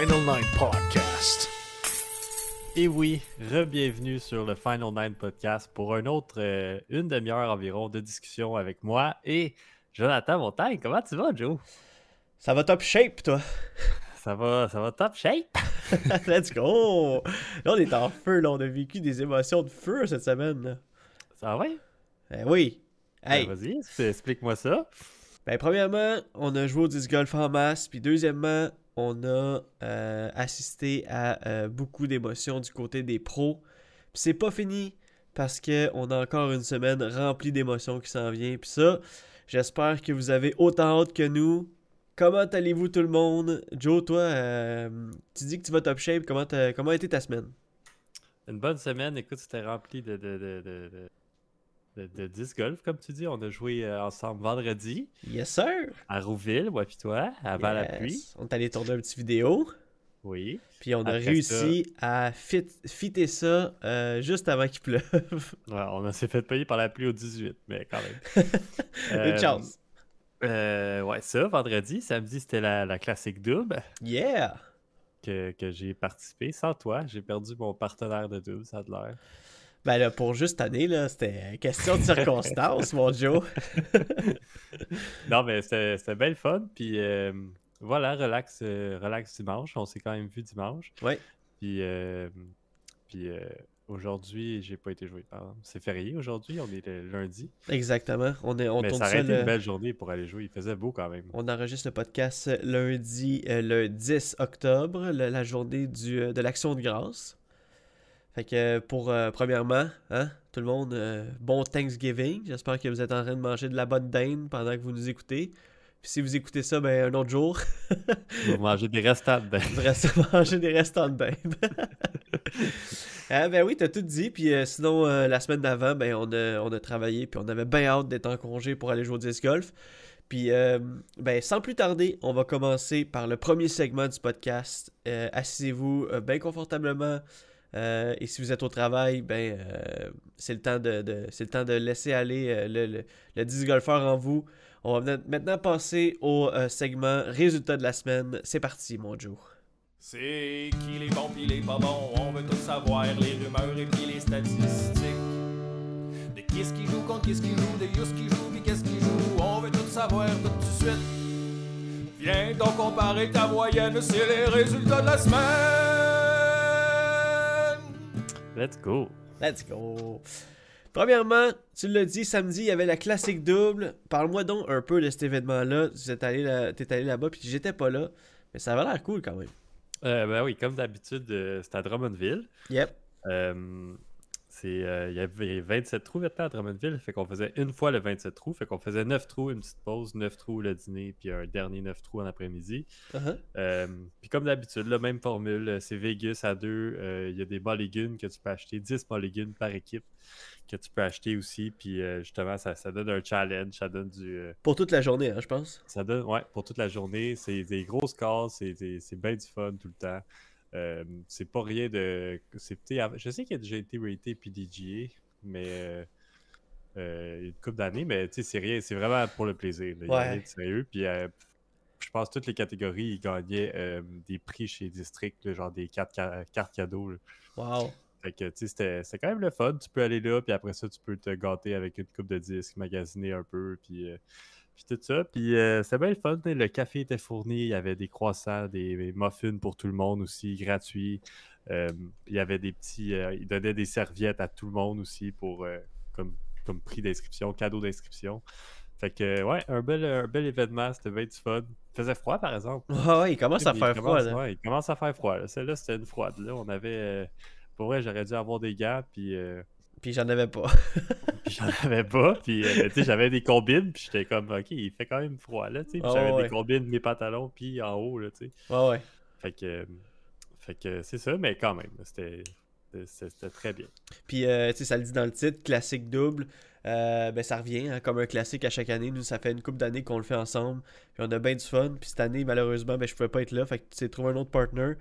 Final Nine Podcast. Et oui, re-bienvenue sur le Final Nine Podcast pour un autre, euh, une demi-heure environ de discussion avec moi et Jonathan Montagne. Comment tu vas, Joe? Ça va top shape, toi? Ça va, ça va top shape? Let's go! Là, on est en feu, là. On a vécu des émotions de feu cette semaine. Là. Ça va? Eh oui! Hey! Ben, Vas-y, explique-moi ça. Ben, premièrement, on a joué au disc golf en masse. Puis, deuxièmement, on a euh, assisté à euh, beaucoup d'émotions du côté des pros. Puis, c'est pas fini parce qu'on a encore une semaine remplie d'émotions qui s'en vient. Puis, ça, j'espère que vous avez autant hâte que nous. Comment allez-vous, tout le monde? Joe, toi, euh, tu dis que tu vas top shape. Comment, comment a été ta semaine? Une bonne semaine, écoute, c'était rempli de, de- de- de disc golf, comme tu dis. On a joué euh, ensemble vendredi Yes, sir! à Rouville, moi puis toi, avant la pluie. On est allé tourner une petite vidéo. Oui. Puis on a Après réussi à fit, fitter ça euh, juste avant qu'il pleuve. Ouais, on s'est fait payer par la pluie au 18, mais quand même. Une Euh, chance. Euh, ouais, ça, vendredi. Samedi, c'était la, la classique double Yeah! que, que j'ai participé. Sans toi, j'ai perdu mon partenaire de double, ça a de l'air. Ben là, pour juste année, là, c'était question de circonstance, mon Joe. Non, mais c'était c'était bien le fun. Puis euh, voilà, relax, euh, relax dimanche. On s'est quand même vu dimanche. Ouais. Puis, euh, puis euh, aujourd'hui, j'ai pas été joué. C'est férié aujourd'hui, on est le lundi. Exactement. On, est, on mais tourne ça aurait été le- une belle journée pour aller jouer. Il faisait beau quand même. On enregistre le podcast lundi, le 10 octobre, le- la journée du, de l'Action de grâce. Fait que pour, euh, premièrement, hein, tout le monde, euh, bon Thanksgiving. J'espère que vous êtes en train de manger de la bonne dinde pendant que vous nous écoutez. Puis si vous écoutez ça, ben un autre jour, On va manger des restants dedans. vous restez manger des restants de dinde. ah ben oui, t'as tout dit. Puis euh, sinon, la semaine d'avant, ben on a, on a travaillé. Puis on avait bien hâte d'être en congé pour aller jouer au disc golf. Puis, euh, ben, sans plus tarder, on va commencer par le premier segment du podcast. Euh, Asseyez-vous euh, bien confortablement. Euh, et si vous êtes au travail, ben, euh, c'est le temps de, de- c'est le temps de laisser aller euh, le, le, le disc golfeur en vous. On va maintenant- passer au euh, segment résultat de la semaine. C'est parti, mon Joe. C'est qui les bons pis les pas bons, on veut tout savoir, les rumeurs et puis les statistiques. De qui ce qui joue contre qui ce qui joue, de Yus qui joue pis qu'est-ce qui joue, on veut tout savoir tout de suite. Viens donc comparer ta moyenne, c'est les résultats de la semaine. Let's go. Let's go. Premièrement, tu l'as dit, samedi, il y avait la classique double. Parle-moi donc un peu de cet événement-là. Tu es allé, là, t'es allé là-bas, puis j'étais pas là. Mais ça avait l'air cool quand même. Euh, ben oui, comme d'habitude, euh, c'était à Drummondville. Yep. Euh, c'est, euh, il y avait 27 trous maintenant à Drummondville, fait qu'on faisait une fois le 27 trous, fait qu'on faisait 9 trous, une petite pause, 9 trous le dîner, puis un dernier 9 trous en après-midi. Uh-huh. Euh, puis comme d'habitude, la même formule, euh, c'est Vegas à deux, euh, il y a des légumes que tu peux acheter, 10 légumes par équipe que tu peux acheter aussi, puis justement, ça, ça donne un challenge, ça donne du... Pour toute la journée, hein, je pense. ça donne, ouais, pour toute la journée, c'est des grosses cases, c'est bien du fun tout le temps. Euh, c'est pas rien de. Je sais qu'il a déjà été raté PDGA, mais euh, euh, une couple d'années, mais tu sais, c'est rien, c'est vraiment pour le plaisir. là. Il y a rien de sérieux. Puis euh, je pense que toutes les catégories, ils gagnaient euh, des prix chez District, là, genre des cartes, ca- cartes cadeaux. là. Wow. Fait que, tu sais, c'était quand même le fun. Tu peux aller là, puis après ça, tu peux te gâter avec une coupe de disques, magasiner un peu, puis, puis tout ça. Puis euh, c'était bien le fun. Le café était fourni, il y avait des croissants, des, des muffins pour tout le monde aussi, gratuits. Euh, il y avait des petits... euh, ils donnaient des serviettes à tout le monde aussi pour euh, comme, comme prix d'inscription, cadeau d'inscription. Fait que, ouais, un bel, un bel événement, c'était bien du fun. Il faisait froid, par exemple. Ouais, ouais, il commence à Il faire froid. commence- là. ouais, il commence à faire froid. là. Celle-là, c'était une froide. Là, on avait. Pour vrai, j'aurais dû avoir des gants, puis, Puis j'en avais pas. puis j'en avais pas. Puis, euh, tu sais, j'avais des combines, puis j'étais comme, OK, il fait quand même froid, là, tu sais. Puis Ah j'avais ouais. des combines, mes pantalons, puis en haut, là, tu sais. Ouais, ouais. Fait que, euh, fait que c'est ça, mais quand même, c'était c'était- très bien. Puis, euh, tu sais, ça le dit dans le titre, classique double. Euh, ben, ça revient hein, comme un classique à chaque année. Nous, ça fait une couple d'années qu'on le fait ensemble. Puis, on a bien du fun. Puis, cette année, malheureusement, ben, je pouvais pas être là. Fait que tu sais, trouver un autre partner.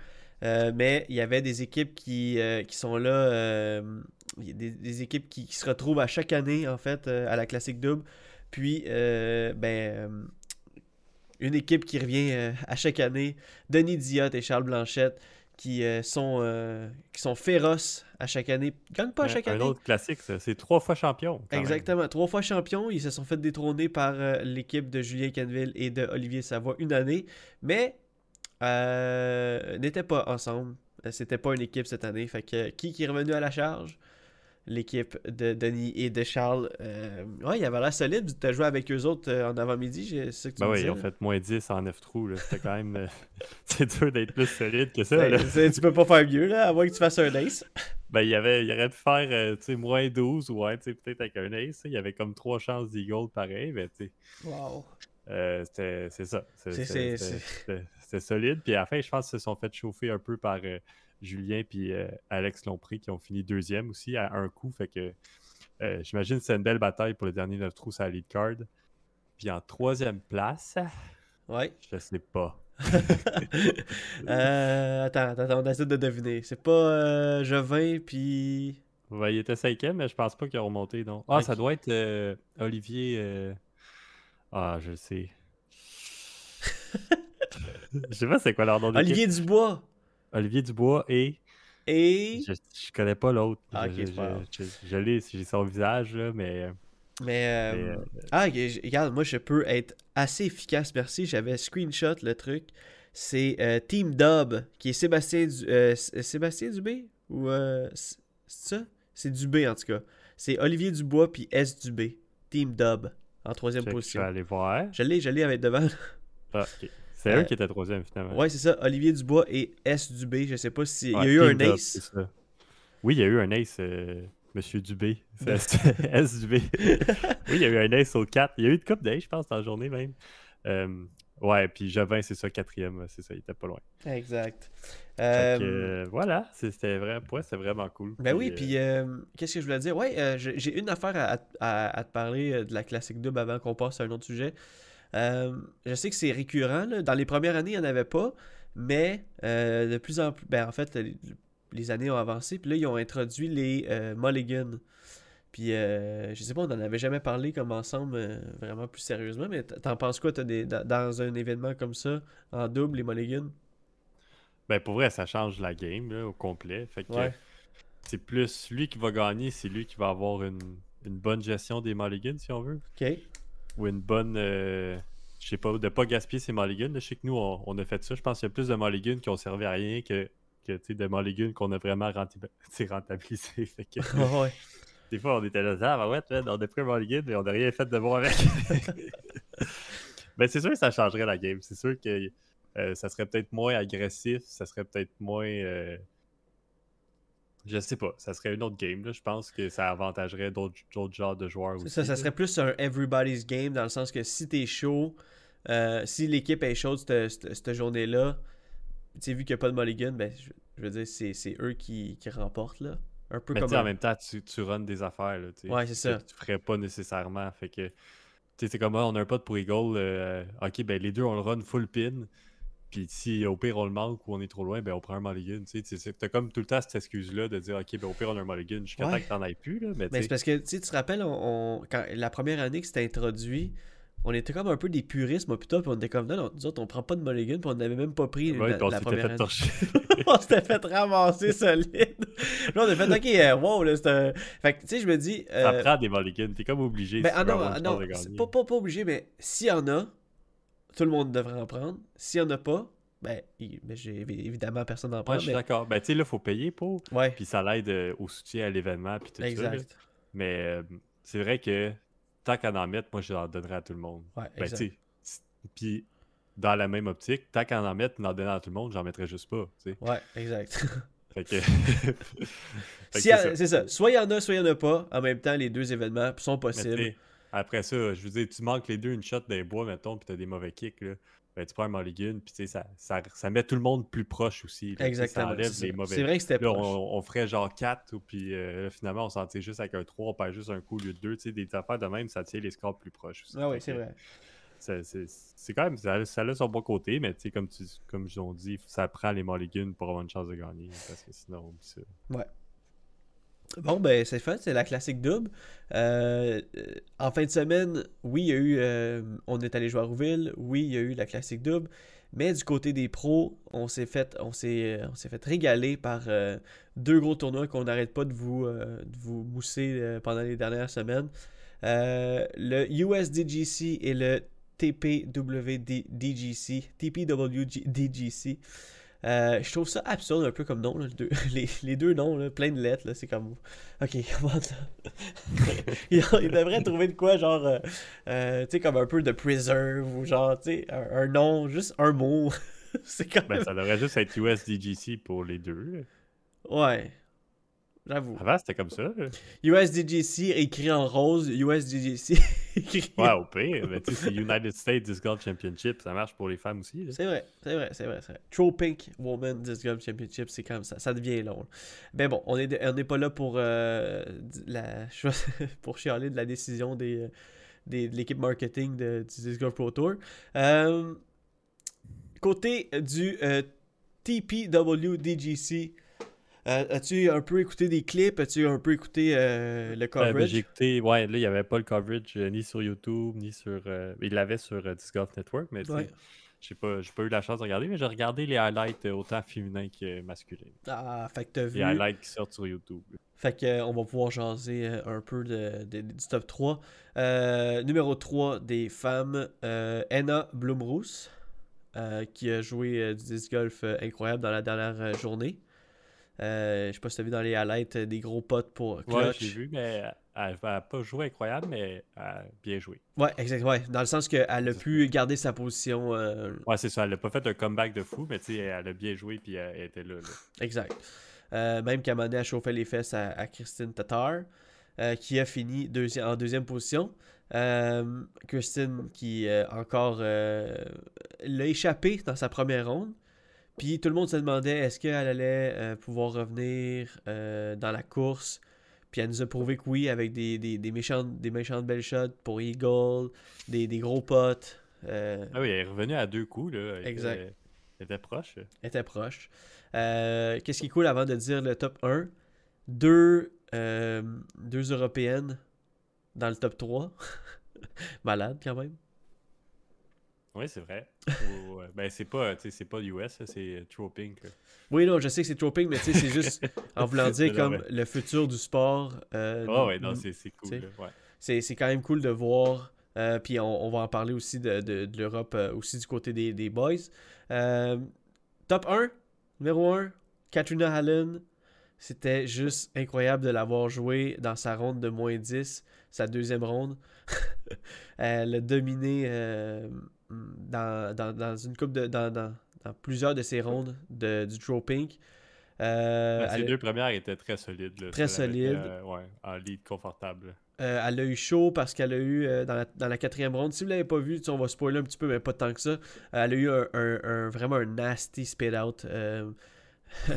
Euh, mais il y avait des équipes qui, qui sont là. Il y a des, des équipes qui, qui se retrouvent à chaque année, en fait, euh, à la classique double. Puis, euh, ben. euh, une équipe qui revient à chaque année, Denis Diot et Charles Blanchette, qui, sont, qui sont féroces à chaque année. Ils gagnent pas à Un- chaque un année. autre classique. C'est trois fois champion. même. Exactement. Trois fois champions. Ils se sont fait détrôner par l'équipe de Julien Canville et de Olivier Savoie une année. Mais euh, n'étaient pas ensemble. C'était pas une équipe cette année. Fait que qui, qui est revenu à la charge? L'équipe de Denis et de Charles. Euh, ouais, il avait l'air solide. Tu as joué avec eux autres euh, en avant-midi. C'est que tu Ben oui, ils ont fait moins 10 en 9 trous. C'était quand même. euh, c'est dur d'être plus solide que ça. C'est- là. tu peux pas faire mieux, là, à moins que tu fasses un ace. Ben, il, y avait, il aurait pu faire euh, tu sais, moins 12 ou ouais, tu sais, peut-être avec un ace. Il y avait comme trois chances d'eagle pareil, mais Wow. euh, c'était- c'est ça. C'est- solide. Puis à la fin, je pense qu'ils se sont fait chauffer un peu par Julien puis euh, Alex Lompré qui ont fini deuxième aussi à un coup. Fait que euh, j'imagine que c'est une belle bataille pour le dernier 9 trous sur la lead card. Puis en troisième place, Ouais. je sais pas. Euh, attends, attends, on essaie de deviner. C'est pas euh, Jovin, puis. Ouais, il était cinquième, mais je pense pas qu'il a remonté. Non. Ah, ça doit être Olivier. Ah, je le sais. je sais pas c'est quoi leur nom. Olivier Dubois. Olivier Dubois et. Et. Je, je connais pas l'autre. Ah, je, l'ai, j'ai son visage, là, mais. Mais. euh, mais, euh, Ah, regarde, moi je peux être assez efficace, merci. J'avais screenshot le truc. C'est euh, Team Dub, qui est Sébastien, du... euh, Sébastien Dubé Ou. euh, C'est ça? C'est Dubé en tout cas. C'est Olivier Dubois, puis S Dubé. Team Dub, en troisième check, je position. vais aller voir. Je l'ai, je l'ai avec devant. Ah, ok. C'est Euh, eux qui étaient troisième finalement. Ouais, c'est ça. Olivier Dubois et S Dubé. Je sais pas si. Il y a eu Team un ace. Oui, il y a eu un ace, euh, Monsieur Dubé. C'était S Dubé. oui, il y a eu un ace au 4. Il y a eu une coupe d'ace, je pense, dans la journée même. Euh, ouais, puis Jovin, c'est ça, quatrième. C'est ça, il était pas loin. Exact. Euh, euh, voilà, c'était vrai, ouais, c'était vraiment cool. Ben oui, euh, puis euh, qu'est-ce que je voulais dire? Ouais, euh, j'ai une affaire à, à- à te parler euh, de la classique double avant qu'on passe à un autre sujet. Euh, je sais que c'est récurrent, là. dans les premières années, il n'y en avait pas, mais euh, de plus en plus, ben en fait, les, années ont avancé, puis là, ils ont introduit les euh, mulligans. Puis, euh, je sais pas, on n'en avait jamais parlé comme ensemble, vraiment plus sérieusement, mais t'en penses quoi, t'as des, dans, dans un événement comme ça, en double, les mulligans? Ben pour vrai, ça change la game là, au complet. Fait que Ouais. c'est plus lui qui va gagner, c'est lui qui va avoir une, une bonne gestion des mulligans, si on veut. Ok. Ou une bonne. euh, je sais pas, de pas gaspiller ses mulligans. Je sais que nous, on, on a fait ça. Je pense qu'il y a plus de mulligans qui ont servi à rien que, que de mulligans qu'on a vraiment rentabilisé. Fait que, ouais. des fois, on était là, ah, bah ouais, on a pris un mulligan, mais on n'a rien fait de bon avec. ben, c'est sûr que ça changerait la game. C'est sûr que euh, ça serait peut-être moins agressif, ça serait peut-être moins. euh, Je sais pas, ça serait une autre game. Là. Je pense que ça avantagerait d'autres d'autres genres de joueurs aussi. Ça, serait plus un everybody's game dans le sens que si t'es chaud, euh, si l'équipe est chaude cette, journée-là, tu vu qu'il n'y a pas de mulligan, ben, je, je veux dire, c'est c'est eux qui, qui remportent, là. Un peu Mais comme sais, en un- même temps, tu, tu runs des affaires. Là, Ouais, c'est ça. que Tu ferais pas nécessairement. Fait que, tu sais, c'est comme, ah, on a un pote pour Eagle. euh, ok, ben les deux, on le run full pin. Puis si au pire on le manque ou on est trop loin, ben on prend un mulligan. Tu sais, t'as comme tout le temps cette excuse-là de dire ok, ben au pire on a un mulligan jusqu'à Ouais. temps que t'en aies plus. Là, mais c'est parce que, tu sais, tu te rappelles, on, on- quand, la première année que c'était introduit, on était comme un peu des puristes, moi, plutôt, puis on était comme, non, non, nous autres, on prend pas de mulligan, puis on n'avait même pas pris ouais, la, on la première fait torcher. on s'était fait ramasser solide. Là, on a fait, ok, euh, wow, là, c'est un. Fait que, tu sais, je me dis. Ça euh, prend des mulligans. T'es comme obligé. ben, si ah non, ah non, pas, pas obligé, mais s'il y en a, tout le monde devrait en prendre. S'il y en a pas, ben, il- ben, j'ai évi- évidemment personne n'en prend. Ouais, je suis mais... d'accord. Ben, tu sais, là, faut payer pour. Ouais, Puis ça l'aide euh, au soutien à l'événement. Puis tout ça. exact. Mais euh, c'est vrai que tant qu'à en mettre, moi, je l'en donnerais à tout le monde. Ouais, Ben, tu Puis dans la même optique, tant qu'à en mettre, en donner à tout le monde, j'en mettrais juste pas. Ouais, exact. Fait que. Fait c'est ça. Soit il y en a, soit il y en a pas. En même temps, les deux événements sont possibles. Après ça, je veux dire, tu manques les deux une shot des bois, mettons, puis t'as des mauvais kicks, là. Ben, tu prends un mulligan, puis tu sais, ça, ça, ça met tout le monde plus proche aussi. là. Exactement. Ça enlève c'est les mauvais C'est vrai que c'était proche. on, on ferait genre 4, puis euh, finalement, on s'en tire juste avec un 3, on perd juste un coup au lieu de 2. Tu sais, des affaires de même, ça tient les scores plus proches aussi. Ah oui, c'est vrai. c'est- quand même, ça, ça a son bon côté, mais tu sais, comme, tu, comme ils ont dit, ça prend les mulligans pour avoir une chance de gagner, parce que sinon, oublie ça. Bon, ben, c'est fait, c'est la classique double. Euh, en fin de semaine, oui, il y a eu. euh, on est allé jouer à Rouville. Oui, il y a eu la classique double. Mais du côté des pros, on s'est fait, euh, régaler par deux gros tournois qu'on n'arrête pas de vous, mousser pendant les dernières semaines. Le USDGC et le TPWDGC. TPWDGC. Euh, je trouve ça absurde un peu comme nom, là, le deux- les, les deux noms, là, plein de lettres, là, c'est comme... Ok, comment ça? il, il devrait trouver de quoi, genre, euh, euh, tu sais, comme un peu de preserve, ou genre, tu sais, un, un nom, juste un mot. c'est comme... Ben, ça devrait juste être USDGC pour les deux. Ouais, j'avoue. Avant, c'était comme ça. là. USDGC écrit en rose, USDGC. Ouais, au pire, mais tu sais, c'est United States Disc Golf Championship, ça marche pour les femmes aussi. C'est vrai, c'est vrai, c'est vrai, c'est vrai. True Pink Woman Disc Golf Championship, c'est comme ça, ça devient long. Mais bon, on est, on n'est pas là pour euh, la pour chialer de la décision des, euh, des- de l'équipe marketing de, du Disc Golf Pro Tour. Euh, côté du euh, TPWDGC, euh, as-tu un peu écouté des clips? As-tu un peu écouté euh, le Euh, ben, coverage? j'ai écouté, ouais, là, il n'y avait pas le coverage ni sur YouTube, ni sur. il l'avait sur Disc Golf Network, mais Ouais. j'ai pas, eu la chance de regarder, mais j'ai regardé les highlights autant féminins que masculins. Ah, fait que t'as vu. Les highlights qui sortent sur YouTube. Fait que, on va pouvoir jaser un peu de, de- du top 3. Euh, numéro 3 des femmes, euh, Anna Blumroos, euh, qui a joué du disc golf incroyable dans la dernière journée. Euh, je sais pas si t'as vu dans les highlights euh, des gros potes pour clutch. Ouais, j'ai vu, mais elle n'a pas joué incroyable, mais elle a bien joué. Ouais, exact. Ouais, dans le sens qu'elle a pu garder sa position. euh, Ouais, c'est ça. Elle n'a pas fait un comeback de fou, mais tu sais, elle a bien joué puis elle, était là. là. Exact. Euh, même qu'à un moment donné, elle chauffait les fesses à, à Christine Tatar, euh, qui a fini deuxi- en deuxième position. Euh, Christine qui euh, encore euh, l'a échappé dans sa première ronde. Puis tout le monde se demandait est-ce qu'elle allait euh, pouvoir revenir euh, dans la course? Puis elle nous a prouvé que oui, avec des, des, des méchantes, des méchantes belles shots pour Eagle, des, des gros potes. Euh, Ah oui, elle est revenue à deux coups. Là. Elle Exact. Était, elle était proche. était proche. Qu'est-ce qui est cool avant de dire le top 1 Deux, deux Européennes dans le top 3. Malade quand même. Oui, c'est vrai. Ou, euh, ben, c'est pas, c'est pas US, c'est euh, là. Oui, non, je sais que c'est trop pink, mais tu sais, c'est juste en voulant dire comme le futur du sport. euh, Ah ouais, non, c'est c'est cool. ouais. c'est quand même cool de voir. euh, puis on, on va en parler aussi de, de- de l'Europe, euh, aussi du côté des, des boys. Top 1, numéro 1, Katrina Allen. C'était juste incroyable de l'avoir joué dans sa ronde de moins 10, sa deuxième ronde. Elle a dominé dans, dans, dans une coupe de. Dans, plusieurs de ses rondes de, du Draw Pink. Euh, Ben, elle deux premières étaient très solides. là. Très solides. euh, ouais, en lead confortable. Euh, elle a eu chaud parce qu'elle a eu euh, dans, la, dans la quatrième ronde. Si vous l'avez pas vu, on va spoiler un petit peu, mais pas tant que ça. Elle a eu un, un- un- vraiment un nasty spit out. euh,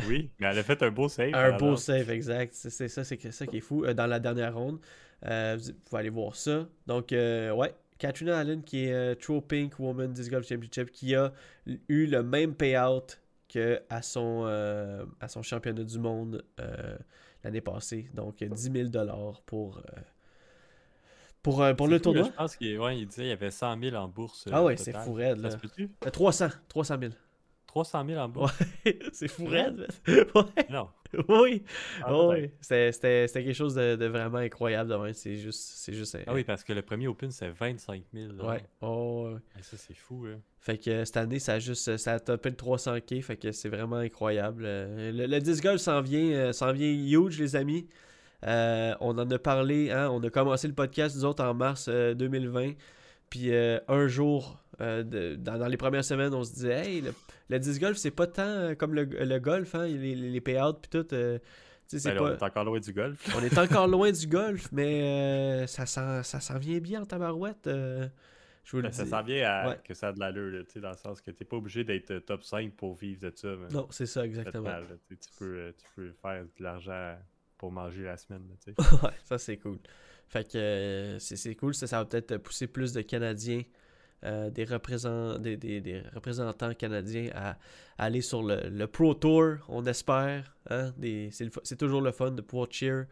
Oui, mais elle a fait un beau save. un beau save, exact. C'est ça, c'est ça qui est fou. dans la dernière ronde, vous pouvez aller voir ça. Donc, ouais, Katrina Allen, qui est euh, True Pink Woman Disc Golf Championship, qui a eu le même payout que à son, euh, à son championnat du monde euh, l'année passée. Donc 10 000 pour, euh, pour, euh, pour le là, tournoi. Je pense qu'il ouais, il disait qu'il y avait 100 000 en bourse. Ah euh, ouais, c'est fou raide, là. se peut-tu? Euh, 300, 300 000. 300 000 en bourse? c'est fou raide. ouais. Non. Oui, Ah, Oh, oui. C'était- quelque chose de, de vraiment incroyable. C'est juste, c'est juste. Ah oui, parce que le premier Open, c'est 25 000. là. Ouais. Oh, ouais. Ça, c'est fou. Là. Fait que euh, cette année, ça a juste ça a topé le 300k. Fait que c'est vraiment incroyable. Euh, Le, le disc golf s'en vient, euh, s'en vient huge, les amis. Euh, on en a parlé, hein, on a commencé le podcast, nous autres, en mars euh, 2020. Puis euh, un jour, euh, de- dans, dans les premières semaines, on se disait, hey, le, le disc golf, c'est pas tant euh, comme le, le golf, hein, les, les payouts, puis tout. euh, Ben là, pas... On est encore loin du golf. On est encore loin du golf, mais ça s'en ça vient bien en tabarouette. je vous le Ben, ça s'en vient à Ouais. que ça a de l'allure, dans le sens que t'es pas obligé d'être top 5 pour vivre de ça. Non, c'est ça, ça te exactement. mal, là, tu peux, tu peux faire de l'argent pour manger la semaine. là, ouais, ça c'est cool. Fait que euh, c'est cool, ça, va peut-être pousser plus de Canadiens, euh, des, représentants, des, représentants canadiens à, aller sur le, le Pro Tour, on espère. Hein, c'est toujours le fun de pouvoir cheer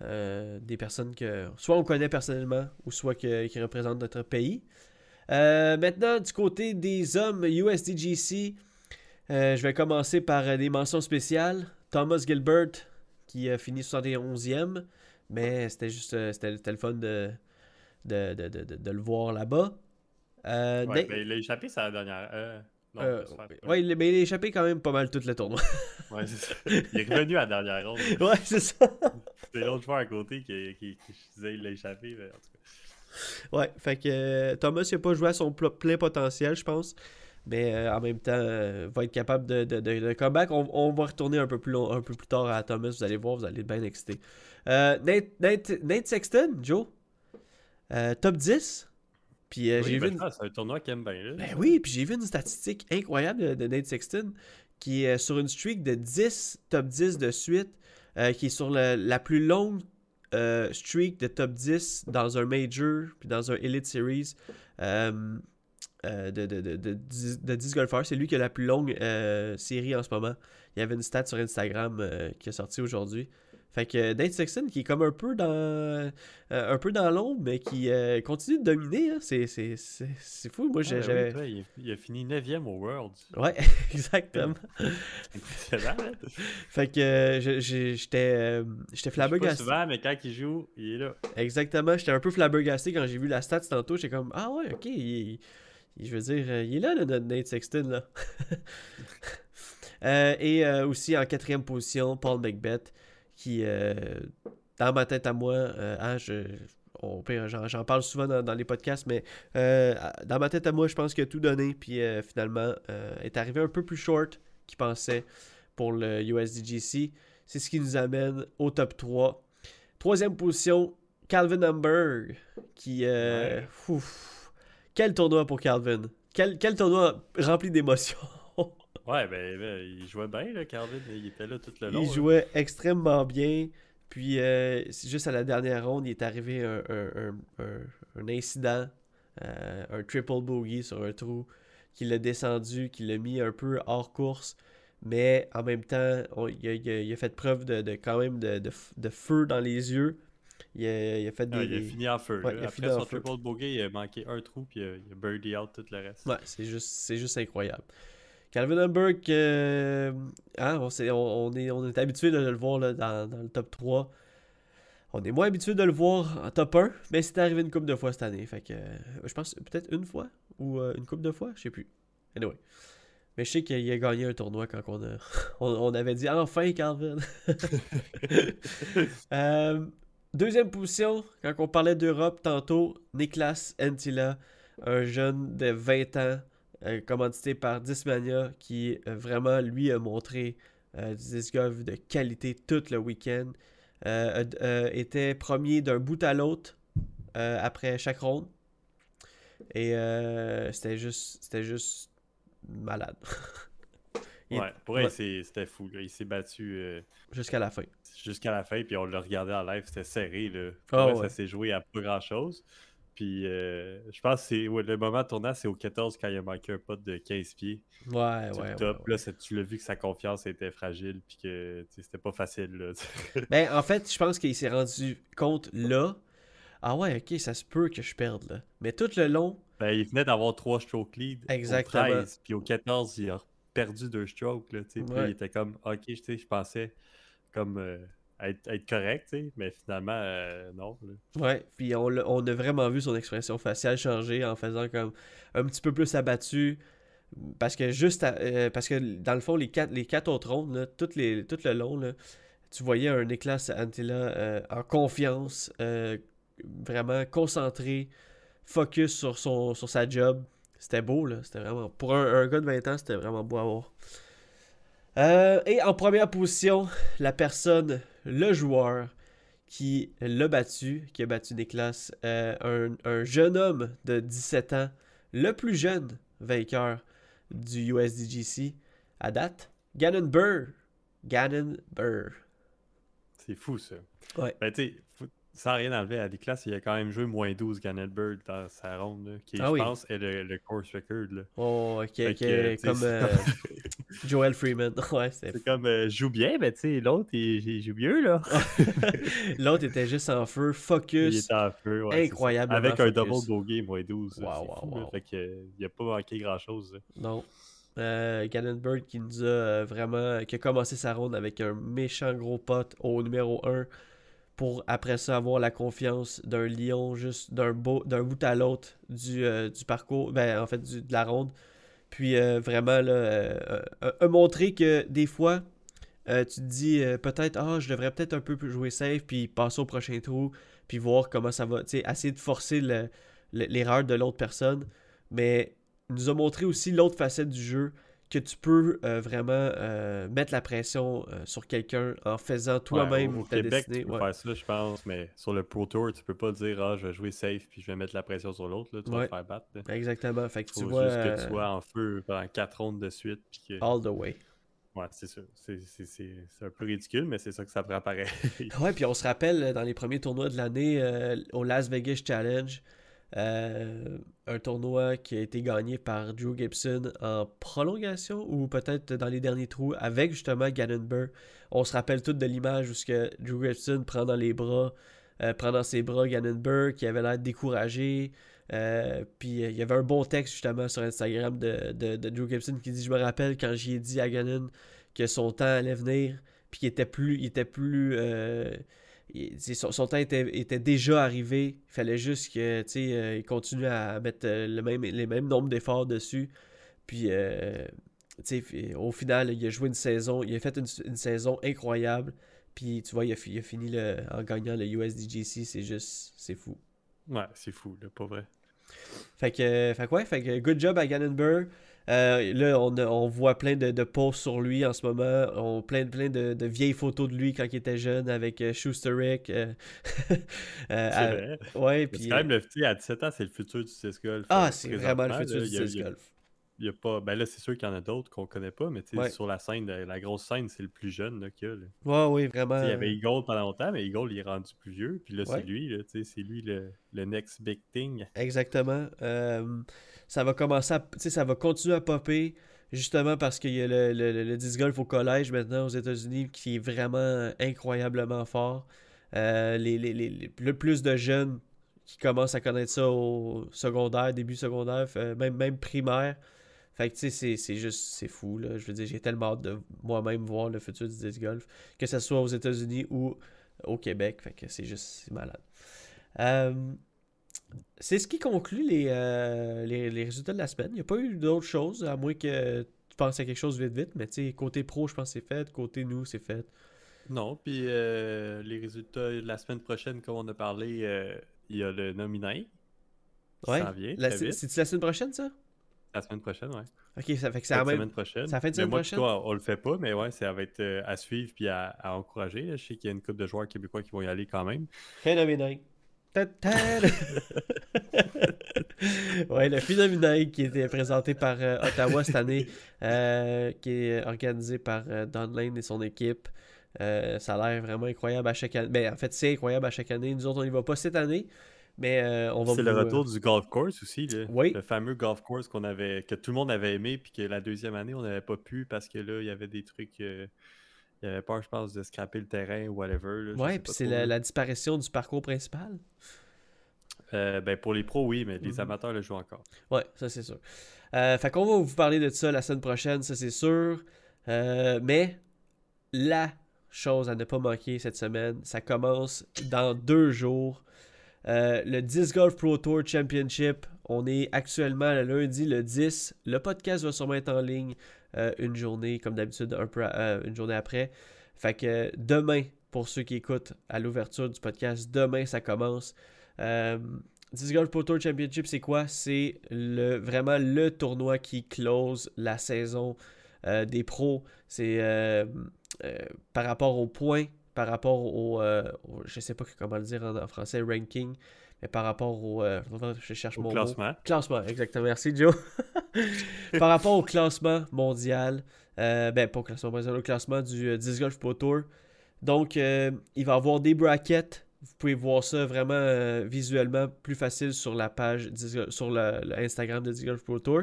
euh, des personnes que soit on connaît personnellement ou soit que- qui représentent notre pays. Maintenant, du côté des hommes USDGC, je vais commencer par des mentions spéciales. Thomas Gilbert, qui a fini 71e, mais c'était juste euh, c'était le fun de, de, de, de, de- le voir là-bas. Euh, Ouais, ben, il a échappé sa dernière. euh, non, euh, ouais, il, mais il a échappé quand même pas mal tout le tournoi. Ouais, c'est ça. Il est revenu à la dernière ronde. ouais, c'est ça. C'est l'autre joueur à côté qui, qui, qui disait qu'il l'a échappé. mais en tout cas. Ouais, fait que Thomas, il a pas joué à son pl- plein potentiel, je pense. Mais en même temps, va être capable de, de, de, de comeback. On, on va retourner un peu, plus long- un peu plus tard à Thomas. Vous allez voir, vous allez être bien excité. Euh, Nate, Nate, Nate Sexton, Joe. Euh, top 10. Puis euh, Oui, j'ai ben, vu une... que c'est un tournoi qu'il aime bien. Là. Ben oui, puis j'ai vu une statistique incroyable de, Nate Sexton qui est sur une streak de 10 top 10 de suite, qui est sur le- la plus longue streak de top 10 dans un Major puis dans un Elite Series de, de, de, de, 10 de 10 golfeurs. C'est lui qui a la plus longue série en ce moment. Il y avait une stat sur Instagram qui est sortie aujourd'hui. Fait que Nate Sexton qui est comme un peu dans euh, un peu dans l'ombre, mais qui euh, continue de dominer. hein. C'est, c'est, c'est, c'est fou. Moi, Ah, j'ai- ben j'avais. oui, toi, il, il a fini 9ème au World. Ouais, exactement. Impressionnant. hein? Fait que euh, j'ai- j'étais euh, j'étais flabbergasté. souvent, mais quand il joue, il est là. Exactement, j'étais un peu flabbergasté quand j'ai vu la stat tantôt. J'étais comme Ah ouais, ok, il, il- je veux dire, euh, il est là, le, notre Nate Sexton là. Euh, et euh, aussi en quatrième position, Paul Macbeth, qui euh, dans ma tête à moi, euh, hein, je, j'en, parle souvent dans, dans les podcasts, mais euh, dans ma tête à moi, je pense qu'il a tout donné, puis euh, finalement euh, est arrivé un peu plus short qu'il pensait pour le USDGC. C'est ce qui nous amène au top 3. Troisième position, Calvin Hamburg, qui... Ouais. ouf. quel tournoi pour Calvin. Quel, quel tournoi rempli d'émotions. Ouais, ben, ben, il jouait bien, là, Calvin. Il était là tout le long. Il là. jouait extrêmement bien. Puis, euh, juste à la dernière ronde, il est arrivé un, un- un- incident, euh, un triple bogey sur un trou, qui l'a descendu, qui l'a mis un peu hors course. Mais en même temps, on- il, a, il a- il a fait preuve de, de- quand même de, de de feu dans les yeux. Il a, il a fait des. Ah, il a des- fini en feu. Ouais, il a Après fini en son feu. triple bogey, il a manqué un trou, puis il a, il a birdie out tout le reste. Ouais, c'est juste, c'est juste incroyable. Calvin euh, hein, on, est, habitué de le voir dans, le top 3. On est moins habitué de le voir en top 1, mais c'est arrivé une couple de fois cette année. Fait que, euh, je pense peut-être une fois ou euh, une couple de fois, je sais plus. Anyway. Mais je sais qu'il a gagné un tournoi quand on, a, on, avait dit enfin Calvin. Deuxième position, quand on parlait d'Europe tantôt, Niklas Antila, un jeune de 20 ans, commandité par Discmania, qui euh, vraiment, lui, a montré euh, du disc golf de qualité tout le week-end. Euh, euh, était premier d'un bout à l'autre euh, après chaque ronde. Et euh, c'était juste, c'était juste malade. Il- Ouais, pour ouais. c'était fou. là. Il s'est battu euh, Jusqu'à la fin. jusqu'à la fin, puis on l'a regardé en live, c'était serré. Là. Ah Ouais. Ça s'est joué à pas grand-chose. Puis euh, je pense que c'est ouais, le moment tournant, c'est au 14 quand il a manqué un pote de 15 pieds. Ouais, ouais. top. Là, tu l'as vu que sa confiance était fragile, puis que c'était pas facile. Là, Ben, en fait, je pense qu'il s'est rendu compte là. Ah ouais, ok, ça se peut que je perde là. Mais tout le long, ben, il venait d'avoir trois strokes lead. Exactement. Au 13, puis au 14, il a perdu deux strokes. Là, puis il était comme, ok, je pensais comme euh, être, être correct, mais finalement, euh, non. là. ouais, puis on, a vraiment vu son expression faciale changer en faisant comme un petit peu plus abattu. Parce que juste à- euh, parce que dans le fond, les quatre, les quatre autres rondes, tout le long, tu voyais un Niklas Antila euh, en confiance, vraiment concentré, focus sur, son, sur sa job. C'était beau, là. C'était vraiment. Pour un, un gars de 20 ans, c'était vraiment beau à voir. Et en première position, la personne, le joueur qui l'a battu, qui a battu Niklas, euh, un, un jeune homme de 17 ans, le plus jeune vainqueur du USDGC à date, Gannon Burr. Gannon Burr. C'est fou, ça. Ouais. Ben, tu sais, faut- sans rien enlever à des classes, il a quand même joué moins 12 Gannet Bird dans sa ronde, là, qui, Ah je oui. pense, est le, le course record. Là. Oh, ok, Fait ok, que, comme euh, Joel Freeman. Ouais, C'est comme, euh, joue bien, mais tu sais, l'autre, il, il joue mieux, là. L'autre était juste en feu, il focus. était en feu. ouais, incroyablement Avec un double bogey, moins 12. là, Wow, wow, fou, wow. Fait que, il a pas manqué grand-chose. là. Non. Euh, Gannon Bird qui nous a euh, vraiment. qui a commencé sa ronde avec un méchant gros pote au numéro 1 pour après ça avoir la confiance d'un lion juste d'un bout à l'autre du, euh, parcours, ben en fait de la ronde. Puis euh, vraiment euh, montré que des fois tu te dis peut-être ah je devrais peut-être un peu jouer safe puis passer au prochain trou puis voir comment ça va, tu essayer de forcer le- le- l'erreur de l'autre personne, mais nous a montré aussi l'autre facette du jeu que tu peux euh, vraiment euh, mettre la pression euh, sur quelqu'un en faisant toi-même Ouais, ta Québec, destinée. tu peux ouais. faire ça, je pense, mais sur le Pro Tour, tu peux pas dire, ah, je vais jouer safe puis je vais mettre la pression sur l'autre, tu vas te faire battre. là. Exactement. Fait que tu Faut vois juste que tu sois en feu pendant 4 rondes de suite. Puis que... all the way. Ouais, c'est ça. C'est- un peu ridicule, mais c'est ça que ça prend pareil. Ouais, puis on se rappelle dans les premiers tournois de l'année au Las Vegas Challenge, euh, un tournoi qui a été gagné par Drew Gibson en prolongation ou peut-être dans les derniers trous avec justement Gannon Burr. On se rappelle tout de l'image où ce que Drew Gibson prend dans les bras, euh, prend dans ses bras Gannon Burr qui avait l'air découragé. Euh, puis il y avait un bon texte justement sur Instagram de Drew Gibson qui dit Je me rappelle quand j'y ai dit à Gannon que son temps allait venir, puis qu'il était plus. Il était plus son, son temps était, était déjà arrivé. Il fallait juste que euh, il continue à mettre euh, le même, les mêmes nombres d'efforts dessus. Puis euh, au final, il a joué une saison. Il a fait une, une saison incroyable. Puis tu vois, il a, fi- il a fini le- en gagnant le USDGC. C'est juste. C'est fou. ouais, c'est fou, là, pas vrai. Fait que, fait que ouais, fait que good job à Gannon Burr. Euh, là, on, voit plein de, de posts sur lui en ce moment. On, plein, plein de, de vieilles photos de lui quand il était jeune avec euh, Schusterich. euh, euh, C'est ouais, puis. C'est quand même le à 17 ans, c'est le futur du disc golf. Ah, c'est vraiment le futur là, du il y a- pas. Ben là, c'est sûr qu'il y en a d'autres qu'on connaît pas, mais Ouais. sur la scène, la, grosse scène, c'est le plus jeune là, qu'il y a. là. Ouais, oui, vraiment. Il y avait Eagle pendant longtemps, mais Eagle, il est rendu plus vieux. Puis là, Ouais. c'est lui, c'est lui le, le next big thing. Exactement. Euh, ça va commencer à. Ça va continuer à popper. Justement parce qu'il y a le, le, le- disc golf au collège maintenant aux États-Unis qui est vraiment incroyablement fort. Euh, les, les- les- les- le plus de jeunes qui commencent à connaître ça au secondaire, début secondaire, euh, même, même primaire. Fait que tu sais, c'est- juste, c'est fou. Là. Je veux dire, j'ai tellement hâte de moi-même voir le futur du disc golf, que ce soit aux États-Unis ou au Québec. Fait que c'est juste, c'est malade. Euh, c'est ce qui conclut les, euh, les, les résultats de la semaine. Il n'y a pas eu d'autres choses, à moins que tu penses à quelque chose vite vite. Mais tu sais, côté pro, je pense que c'est fait. Côté nous, c'est fait. Non, puis euh, les résultats de la semaine prochaine, comme on a parlé, il y a le nominé. qui Ouais. c'est- la semaine prochaine, ça? La semaine prochaine, ouais. Ok, ça fait que la même. semaine prochaine. de Mais semaine moi, prochaine? toi, on le fait pas, mais ouais, ça va être euh, à suivre puis à, à encourager. là. Je sais qu'il y a une couple de joueurs québécois qui vont y aller quand même. Phénoménal. Ouais, le Phénoménal qui était présenté par euh, Ottawa cette année, euh, qui est organisé par euh, Don Lane et son équipe. Euh, ça a l'air vraiment incroyable à chaque année. Ben, en fait, c'est incroyable à chaque année. Nous autres, on n'y va pas cette année, Mais euh, on va C'est le vous, euh, retour du golf course aussi, le, Oui. le fameux golf course qu'on avait, que tout le monde avait aimé, puis que la deuxième année, on n'avait pas pu parce que là, il y avait des trucs. euh, il y avait peur, je pense, de scraper le terrain ou whatever. là, Ouais, puis c'est la, disparition du parcours principal. Euh, ben, pour les pros, oui, mais les Mhm. amateurs le jouent encore. Ouais, ça c'est sûr. Fait qu'on va vous parler de ça la semaine prochaine, ça c'est sûr. Mais la chose à ne pas manquer cette semaine, ça commence dans deux jours. Euh, le 10 Golf Pro Tour Championship. On est actuellement le lundi le 10. Le podcast va sûrement être en ligne euh, une journée, comme d'habitude, euh, une journée après. Fait que demain, pour ceux qui écoutent à l'ouverture du podcast, demain ça commence. Euh, 10 Golf Pro Tour Championship, c'est quoi? C'est vraiment le tournoi qui close la saison des pros. C'est par rapport aux points, par rapport au, euh, au- je sais pas comment le dire en, en français, ranking, mais par rapport au, euh, je cherche Au mon mot. classement. Classement, exactement. Merci, Joe. Par rapport au classement mondial, euh, ben pas au classement mondial, au classement du euh, 10 Golf Pro Tour. Donc, il va y avoir des brackets. Vous pouvez voir ça vraiment visuellement plus facile sur la page, 10 Gol- sur le, le Instagram de 10 Golf Pro Tour.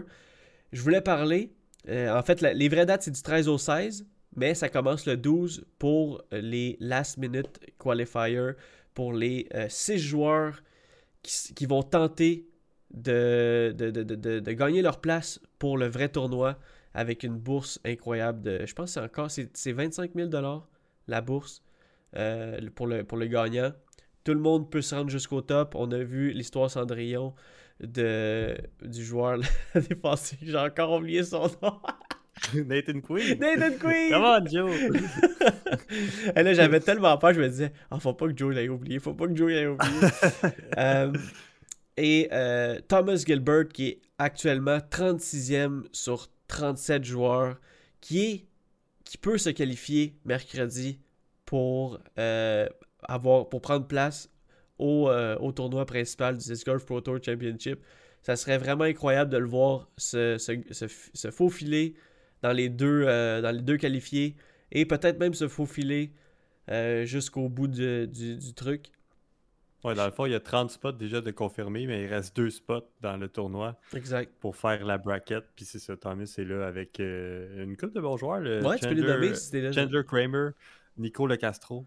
Je voulais parler, en fait, la- les vraies dates, c'est du 13 au 16, mais ça commence le 12 pour les last minute qualifiers, pour les 6 joueurs qui, vont tenter de, de, de- de- gagner leur place pour le vrai tournoi avec une bourse incroyable de. Je pense c'est encore. C'est c'est 25 000 la bourse euh, pour, le, pour le gagnant. Tout le monde peut se rendre jusqu'au top. On a vu l'histoire Cendrillon de, du joueur passée. J'ai encore oublié son nom. Nathan Quinn. Nathan Queen! Come on, Joe! Et là, j'avais tellement peur, je me disais, ah, faut pas que Joe l'ait oublié, faut pas que Joe l'ait oublié. Euh, et euh, Thomas Gilbert, qui est actuellement 36e sur 37 joueurs, qui, est, qui peut se qualifier mercredi pour, euh, avoir, pour prendre place au, au tournoi principal du Disc Golf Pro Tour Championship. Ça serait vraiment incroyable de le voir se, se, se, se faufiler dans les deux, euh, dans les deux qualifiés et peut-être même se faufiler euh, jusqu'au bout du, du truc. Ouais, dans le fond, il y a 30 spots déjà de confirmés, mais il reste deux spots dans le tournoi Exact. pour faire la bracket. Puis c'est ça, Thomas est là avec euh, une couple de bons joueurs. Le Ouais, tu peux les Chandler- nommer si t'es là. Chandler Kramer, Nico Lecastro,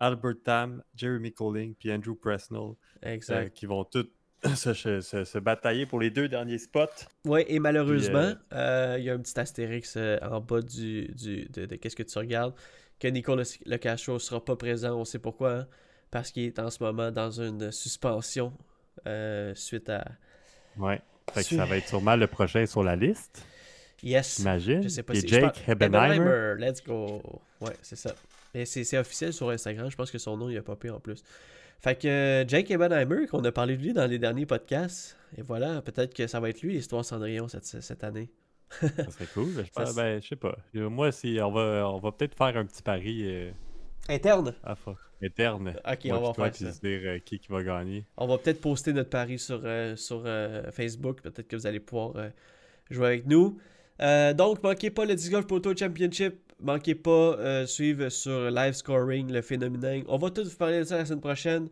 Albert Tam, Jeremy Colling, puis Andrew Presnell, euh, Exact. qui vont tous se, se- se- se batailler pour les deux derniers spots. Ouais, et malheureusement, Puis, euh, il y a un petit astérix euh, en bas du, du- de, de qu'est-ce que tu regardes, que Nico Le, Castro sera pas présent. On sait pourquoi. hein, parce qu'il est en ce moment dans une suspension euh, suite à. Ouais. Fait que Su- ça va être sûrement le prochain sur la liste, Yes. j'imagine. Je sais pas Puis si. je Jake pense- Hebenheimer. Let's go. Ouais, c'est ça. Mais c'est c'est officiel sur Instagram. Je pense que son nom, il a popé en plus. Fait que euh, Jake Ebenheimer, qu'on a parlé de lui dans les derniers podcasts. Et voilà, peut-être que ça va être lui, l'histoire Cendrillon, cette, cette année. Ça serait cool. Je, pense- Ça, ben, je sais pas. Euh, Moi, si on va, on va peut-être faire un petit pari euh, Interne. fa- interne. Ok, Moi on va faire ça. se dire euh, qui, qui va gagner. On va peut-être poster notre pari sur, euh, sur Facebook. Peut-être que vous allez pouvoir jouer avec nous. Donc, manquez pas le Disc Golf Pro Tour Championship. Manquez pas euh, suivre sur Live Scoring le phénomène. On va tout vous parler de ça la semaine prochaine.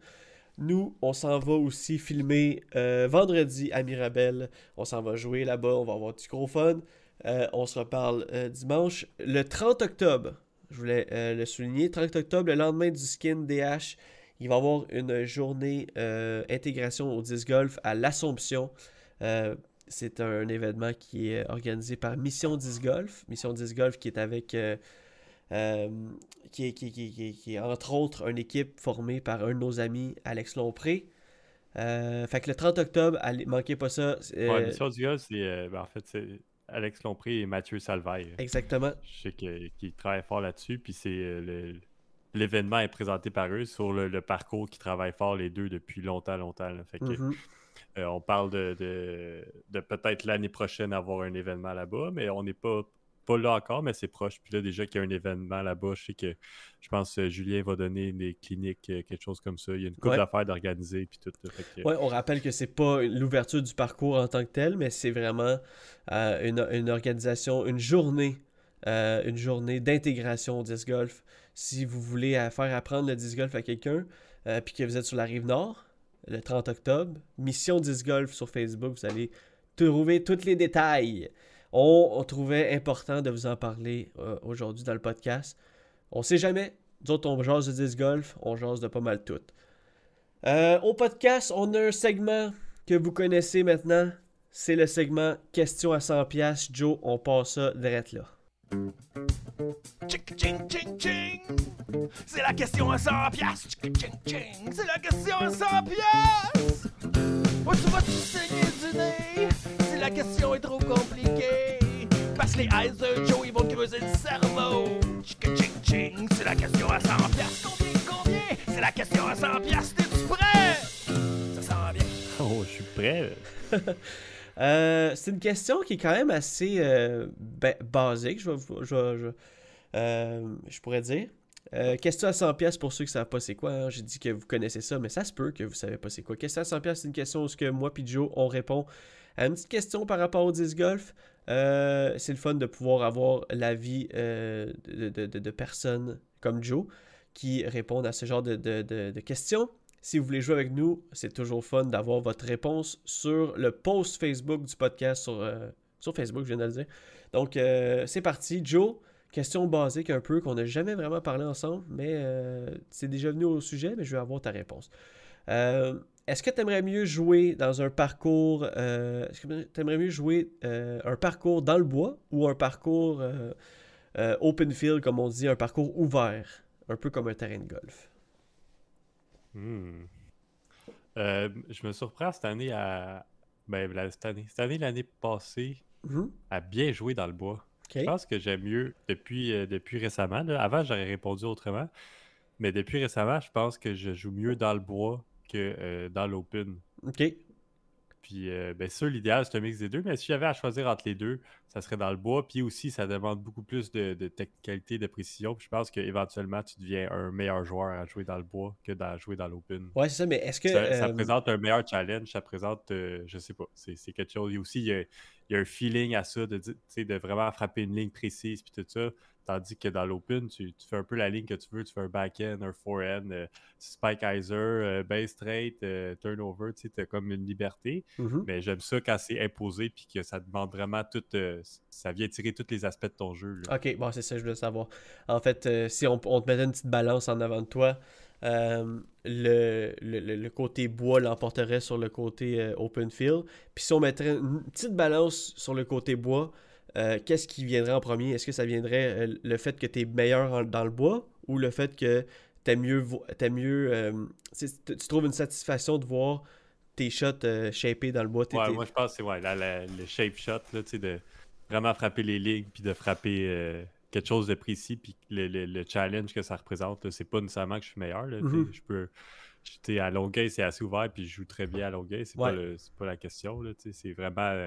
Nous, on s'en va aussi filmer euh, vendredi à Mirabel. On s'en va jouer là-bas. On va avoir du gros fun. Euh, on se reparle euh, dimanche. Le 30 octobre, je voulais le souligner. 30 octobre, le lendemain du skin DH, il va y avoir une journée intégration au disc golf à l'Assomption. C'est un événement qui est organisé par Mission Disc Golf. Mission Disc Golf qui est avec. euh, euh, qui, est, qui, qui- qui- qui est entre autres une équipe formée par un de nos amis, Alex Lompré. Euh, fait que le 30 octobre, allez, manquez pas ça. Ouais, Mission du gars, c'est ben, en fait c'est Alex Lompré et Mathieu Salvaille. exactement. Je sais qu'ils travaillent fort là-dessus, puis c'est l'événement est présenté par eux sur le, le parcours qui travaillent fort les deux depuis longtemps, longtemps. là. Fait que, Mhm. Euh, on parle de, de, de peut-être l'année prochaine avoir un événement là-bas, mais on n'est pas, pas là encore, mais c'est proche. Puis là, déjà qu'il y a un événement là-bas, je sais que je pense que Julien va donner des cliniques, euh, quelque chose comme ça. Il y a une couple Ouais. d'affaires d'organiser, puis tout. que, Ouais, on rappelle que c'est pas l'ouverture du parcours en tant que tel, mais c'est vraiment euh, une, une organisation, une journée, euh, une journée d'intégration au disc golf. Si vous voulez euh, faire apprendre le disc golf à quelqu'un, euh, puis que vous êtes sur la rive nord, le 30 octobre. Mission 10 Golf sur Facebook, vous allez trouver tous les détails. On, trouvait important de vous en parler euh, aujourd'hui dans le podcast. On sait jamais. Nous autres, on jase de 10 golf, on jase de pas mal tout. Euh, au podcast, on a un segment que vous connaissez maintenant. C'est le segment Questions à 100$. Joe, on passe ça direct là. C'est la question à 100 piastres. Ching, ching, ching. C'est la question à 100 piastres. Où tu vas-tu saigner du nez? Si la question est trop compliquée? Parce que les eyes de Joe, ils vont creuser le cerveau. C'est la question à 100 piastres. Combien, combien? C'est la question à 100 piastres. T'es-tu prêt? Ça sent bien. Oh, je suis prêt. Euh, c'est une question qui est quand même assez euh, ba- basique, je, vais vous- je, je, euh, je pourrais dire. Euh, question à 100 pièces pour ceux qui ne savent pas c'est quoi. hein. J'ai dit que vous connaissez ça, mais ça se peut que vous savez pas c'est quoi. Question à 100 pièces, c'est une question où que moi puis Joe on répond à une petite question par rapport au disc golf. Euh, c'est le fun de pouvoir avoir l'avis euh, de, personnes comme Joe qui répondent à ce genre de, questions. Si vous voulez jouer avec nous, c'est toujours fun d'avoir votre réponse sur le post Facebook du podcast sur, sur Facebook, je viens de le dire. Donc, c'est parti. Joe, question basique un peu qu'on n'a jamais vraiment parlé ensemble, mais euh, c'est déjà venu au sujet, mais je vais avoir ta réponse. Euh, est-ce que tu aimerais mieux jouer dans un parcours. euh, est-ce que tu aimerais mieux jouer un parcours dans le bois ou un parcours open field, comme on dit, un parcours ouvert, un peu comme un terrain de golf? Hmm. Je me surprends cette année à. Ben, cette année, cette année, l'année passée, Mhm. à bien jouer dans le bois. Je pense que j'aime mieux depuis, euh, depuis récemment. là. Avant, j'aurais répondu autrement. Mais depuis récemment, je pense que je joue mieux dans le bois que euh, dans l'open. Ok. Puis, euh, bien sûr, l'idéal, c'est un mix des deux. Mais si j'avais à choisir entre les deux, ça serait dans le bois. Puis aussi, ça demande beaucoup plus de, de technicalité, de précision. Puis je pense qu'éventuellement, tu deviens un meilleur joueur à jouer dans le bois que à jouer dans l'open. Ouais, c'est ça, mais est-ce que. Ça, ça présente un meilleur challenge, ça présente, euh, je sais pas, c'est quelque chose. Il y a aussi, il y a, il y a un feeling à ça, de, de vraiment frapper une ligne précise, puis tout ça. Tandis que dans l'open, tu, tu fais un peu la ligne que tu veux, tu fais un back-end, un forehand, euh, spike hyzer, euh, base straight, euh, turnover, tu t'as comme une liberté. mhm. Mais j'aime ça quand c'est imposé, puis que ça demande vraiment tout, euh, ça vient tirer tous les aspects de ton jeu. là. Ok, bon, c'est ça, je voulais savoir. En fait, si on, on te mettait une petite balance en avant de toi, euh, le, le, côté bois l'emporterait sur le côté euh, open field. Puis si on mettrait une petite balance sur le côté bois, euh, qu'est-ce qui viendrait en premier? Est-ce que ça viendrait le fait que tu es meilleur en- dans le bois ou le fait que t'aimes mieux, t'aimes mieux tu tu trouves une satisfaction de voir tes shots shapés dans le bois? T'es- Ouais, moi je pense que c'est ouais, le shape shot, là, tu de vraiment frapper les lignes, puis de frapper quelque chose de précis, puis le, le- le challenge que ça représente, c'est pas nécessairement que je suis meilleur. Là, Mhm. Je peux. sais, à Longueuil, c'est assez ouvert, puis je joue très bien à Longueuil. C'est Ouais. pas, la question. C'est vraiment euh,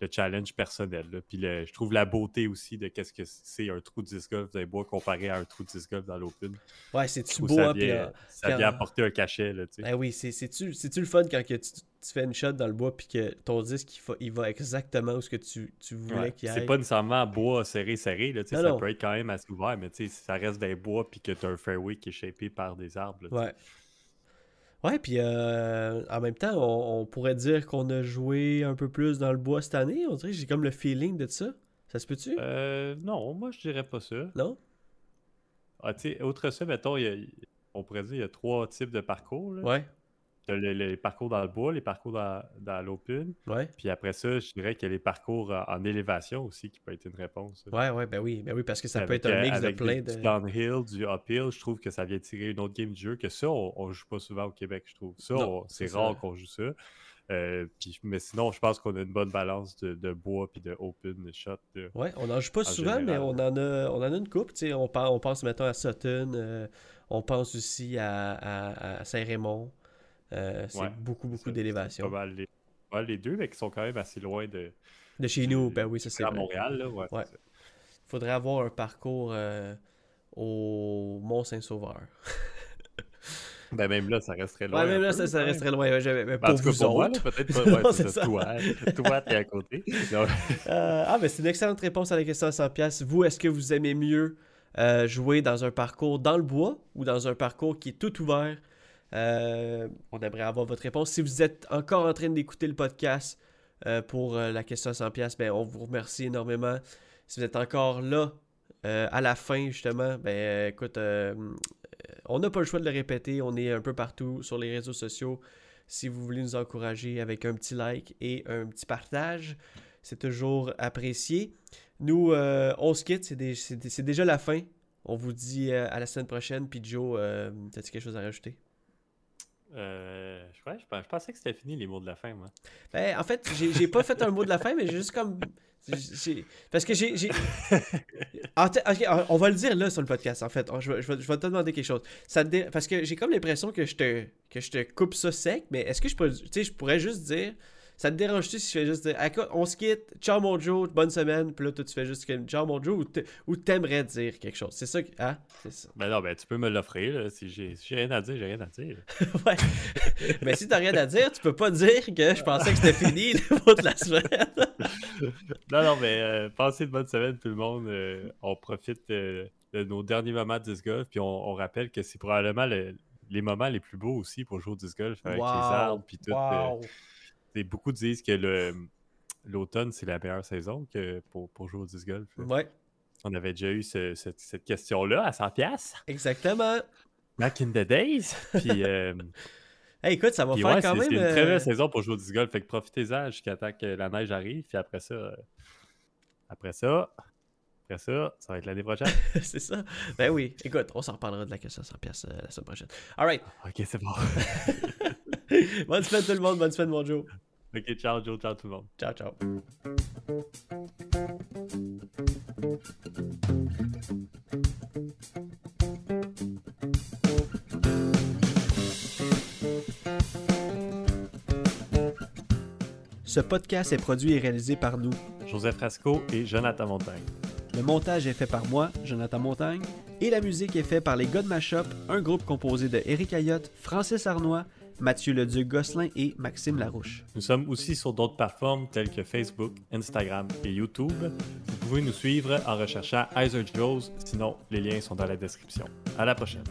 le challenge personnel. là. Puis le- je trouve la beauté aussi de qu'est-ce que c'est un trou de disc golf dans les bois comparé à un trou de disc golf dans l'open. ouais c'est-tu beau ça hein, puis, vient, ça vient en- apporter un cachet. Là, tu sais. Ben oui, c'est- c'est-tu le fun quand que tu, tu fais une shot dans le bois puis que ton disque il, fa- il va exactement où ce que tu, tu voulais Ouais. qu'il aille? C'est pas nécessairement bois serré, serré. Là, tu sais, Non, ça non. peut être quand même assez ouvert, mais tu sais, si ça reste des bois puis que tu as un fairway qui est shapé par des arbres. là, tu sais. Ouais. Puis euh, en même temps, on, on pourrait dire qu'on a joué un peu plus dans le bois cette année. On dirait que j'ai comme le feeling de ça. Ça se peut-tu? Euh, non, moi je dirais pas ça. Non? Ah, tu sais, outre ça, mettons, il y a- on pourrait dire il y a trois types de parcours. là. Ouais, T'as le- les parcours dans le bois, les parcours dans, dans l'open. ouais. Puis après ça, je dirais qu'il y a les parcours en, en élévation aussi qui peut être une réponse. Ouais, ouais, ben oui, ben oui, parce que ça peut être un euh, mix de plein de. Du downhill, du uphill, je trouve que ça vient tirer une autre game du jeu. Que ça, on, on joue pas souvent au Québec, je trouve. Ça, c'est rare qu'on joue ça. Euh, puis- mais sinon, je pense qu'on a une bonne balance de, de bois puis de open shot. là. Ouais, on n'en joue pas En souvent, mais on en a, on en a une coupe. On, pense, on pense, mettons, à Sutton. euh, on pense aussi à, à- à Saint-Raymond. Euh, c'est Ouais, beaucoup, beaucoup d'élévation. Pas mal les, pas mal les deux, mais qui sont quand même assez loin de. De chez nous, ben oui, ça c'est à. Montréal, là. Ouais, faudrait avoir un parcours euh, au Mont-Saint-Sauveur. Ben, même là, ça resterait loin. Ouais, même là, peu, ça, ça ouais. resterait loin. ouais, Ben, en tout cas, vous pour moi, peut-être pas. Non, c'est ça. Toi, toi, t'es à côté. Euh, ah, mais c'est une excellente réponse à la question à 100 pièces. Vous, est-ce que vous aimez mieux euh, jouer dans un parcours dans le bois ou dans un parcours qui est tout ouvert Euh, on aimerait avoir votre réponse. Si vous êtes encore en train d'écouter le podcast euh, pour euh, la question à 100 pièces, ben on vous remercie énormément. Si vous êtes encore là à la fin justement, ben écoute, on n'a pas le choix de le répéter. On est un peu partout sur les réseaux sociaux. Si vous voulez nous encourager avec un petit like et un petit partage, c'est toujours apprécié. Nous, on se quitte, c'est dé- c'est dé- c'est déjà la fin. On vous dit à la semaine prochaine. Puis Joe, t'as-tu quelque chose à rajouter? Euh, je, pens- je pensais que c'était fini les mots de la fin, moi. Ben, en fait, j'ai pas fait un mot de la fin, mais j'ai juste comme. Parce que j'ai. on va le dire là sur le podcast, en fait. Je vais, je je vais te demander quelque chose. Parce que j'ai comme l'impression que je te que je te coupe ça sec, mais est-ce que je sais, je pourrais juste dire. Ça te dérange-tu si je fais juste dire, Ah, écoute, on se quitte, ciao mon Joe, bonne semaine, puis là, toi, tu fais juste comme, ciao mon Joe, ou t'aimerais dire quelque chose? C'est ça que. Ah, c'est ça. Ben non, ben tu peux me l'offrir. là. Si j'ai si j'ai rien à dire, j'ai rien à dire. ouais. Mais si t'as rien à dire, tu peux pas dire que je pensais que c'était fini le de la semaine. Non, non, mais euh, passez de bonne semaine, tout le monde. Euh, on profite euh, de nos derniers moments de disc golf, puis on, on rappelle que c'est probablement le- les moments les plus beaux aussi pour jouer au disc golf avec Wow. les arbres, puis tout. euh. Et beaucoup disent que le l'automne, c'est la meilleure saison que pour, pour jouer au disc golf. Ouais, On avait déjà eu ce- cette, cette question-là à 100 pièces exactement. back in the days. Puis, euh, Hey, écoute, ça va faire ouais, quand c'est même. c'est une très euh, belle saison pour jouer au disc golf. Fait que profitez-en jusqu'à temps que la neige arrive. Puis après ça, euh, après ça, après ça, ça va être l'année prochaine. c'est ça. Ben oui. Écoute, on s'en reparlera de la question à 100 pièces euh, la semaine prochaine. All right. ok, c'est bon. bonne semaine tout le monde. Bonne semaine, mon Joe. ok, ciao, Joe, ciao tout le monde. Ciao, ciao. Ce podcast est produit et réalisé par nous. Joseph Frasco et Jonathan Montagne. Le montage est fait par moi, Jonathan Montagne, et la musique est faite par les God Mashup, un groupe composé de Eric Ayotte, Francis Arnois, Mathieu Leduc-Gosselin et Maxime Larouche. Nous sommes aussi sur d'autres plateformes telles que Facebook, Instagram et YouTube. Vous pouvez nous suivre en recherchant Heiser Joes, sinon les liens sont dans la description. À la prochaine.